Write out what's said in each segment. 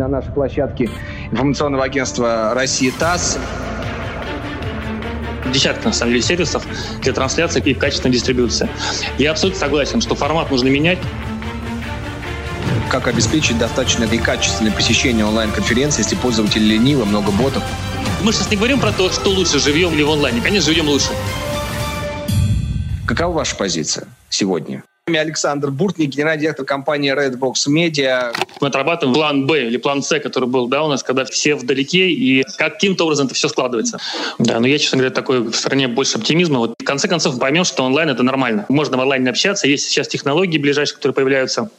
на нашей площадке информационного агентства «Россия ТАСС». Десятки, на самом деле, сервисов для трансляции и качественной дистрибьюции. Я абсолютно согласен, что формат нужно менять. Как обеспечить достаточное и качественное посещение онлайн-конференции, если пользователь ленивый, много ботов? Мы сейчас не говорим про то, что лучше, живем ли в онлайне. Конечно, живем лучше. Какова ваша позиция сегодня? Александр Буртник, генеральный директор компании Redbox Media. Мы отрабатываем план Б или план С, который был да, у нас, когда все вдалеке, и каким-то образом это все складывается. Да, но я, честно говоря, такой в стране больше оптимизма. Вот в конце концов поймем, что онлайн — это нормально. Можно в онлайне общаться, есть сейчас технологии ближайшие, которые появляются,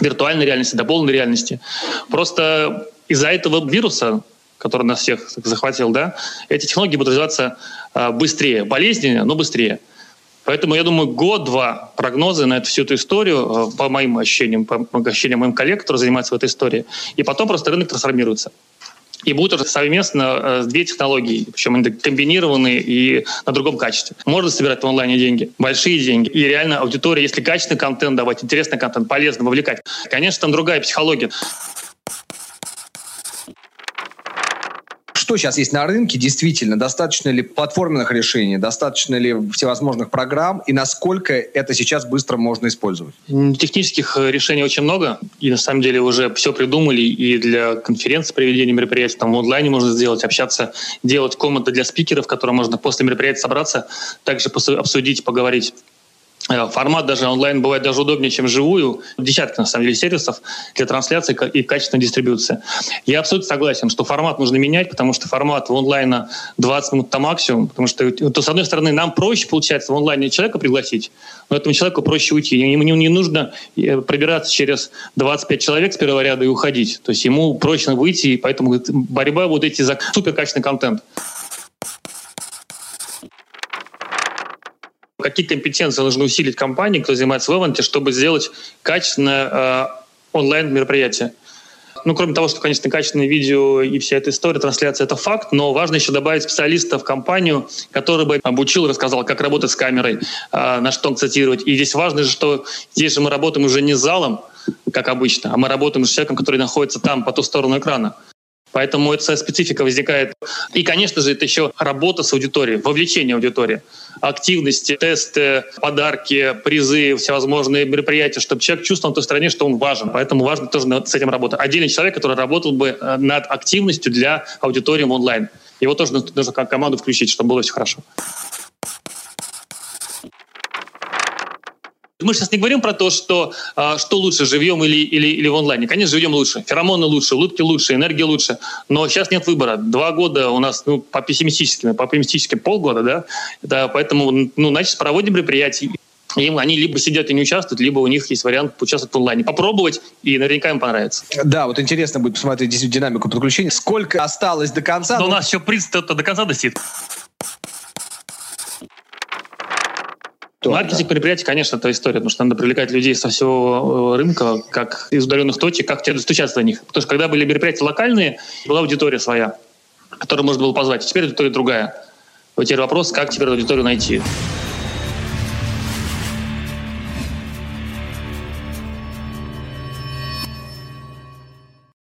виртуальной реальности, до полной реальности. Просто из-за этого вируса который нас всех захватил, да, эти технологии будут развиваться а, быстрее, болезненнее, но быстрее. Поэтому, я думаю, год-два прогнозы на эту, всю эту историю, э, по моим ощущениям, по ощущениям моих коллег, которые занимаются в этой истории. И потом просто рынок трансформируется. И будут совместно э, две технологии, причем они комбинированные и на другом качестве. Можно собирать в онлайне деньги, большие деньги. И реально аудитория, если качественный контент давать, интересный контент, полезно, вовлекать. Конечно, там другая психология. Что сейчас есть на рынке, действительно, достаточно ли платформенных решений, достаточно ли всевозможных программ, и насколько это сейчас быстро можно использовать? Технических э, решений очень много, и на самом деле уже все придумали, и для конференции проведения мероприятий, там в онлайне можно сделать, общаться, делать комнаты для спикеров, которые можно после мероприятия собраться, также обсудить, поговорить. Э, формат даже онлайн бывает даже удобнее, чем живую. Десятки, на самом деле, сервисов для трансляции и качественной дистрибьюции. Я абсолютно согласен, что формат нужно менять, потому что формат в онлайна 20 минут на максимум, потому что, то, с одной стороны, нам проще, получается, в онлайне человека пригласить, но этому человеку проще уйти. Ему не, не нужно э, пробираться через 25 человек с первого ряда и уходить. То есть ему проще выйти, и поэтому борьба вот эти за суперкачественный контент. Какие компетенции нужно усилить компании, кто занимается в Эванте, чтобы сделать качественное э, онлайн-мероприятие? Ну, кроме того, что, конечно, качественное видео и вся эта история, трансляция — это факт, но важно еще добавить специалиста в компанию, который бы обучил и рассказал, как работать с камерой, э, на что цитировать. И здесь важно же, что здесь же мы работаем уже не с залом, как обычно, а мы работаем с человеком, который находится там, по ту сторону экрана. Поэтому эта специфика возникает. И, конечно же, это еще работа с аудиторией, вовлечение аудитории. Активности, тесты, подарки, призы, всевозможные мероприятия, чтобы человек чувствовал на той стороне, что он важен. Поэтому важно тоже с этим работать. Отдельный человек, который работал бы э, над активностью для аудитории онлайн. Его тоже нужно как команду включить, чтобы было все хорошо. Мы сейчас не говорим про то, что, а, что лучше, живем или, или, или в онлайне. Конечно, живем лучше. Феромоны лучше, улыбки лучше, энергия лучше. Но сейчас нет выбора. Два года у нас ну, по пессимистическим, по пессимистическим полгода, да? да поэтому, ну, значит, проводим мероприятия. Им они либо сидят и не участвуют, либо у них есть вариант поучаствовать в онлайне. Попробовать, и наверняка им понравится. Да, вот интересно будет посмотреть динамику подключения. Сколько осталось до конца? Но у нас еще принцип до конца достиг. Маркетинг мероприятий, конечно, это история, потому что надо привлекать людей со всего э, рынка, как из удаленных точек, как тебе достучаться до них. Потому что когда были мероприятия локальные, была аудитория своя, которую можно было позвать. Теперь аудитория другая. Вот теперь вопрос, как теперь аудиторию найти.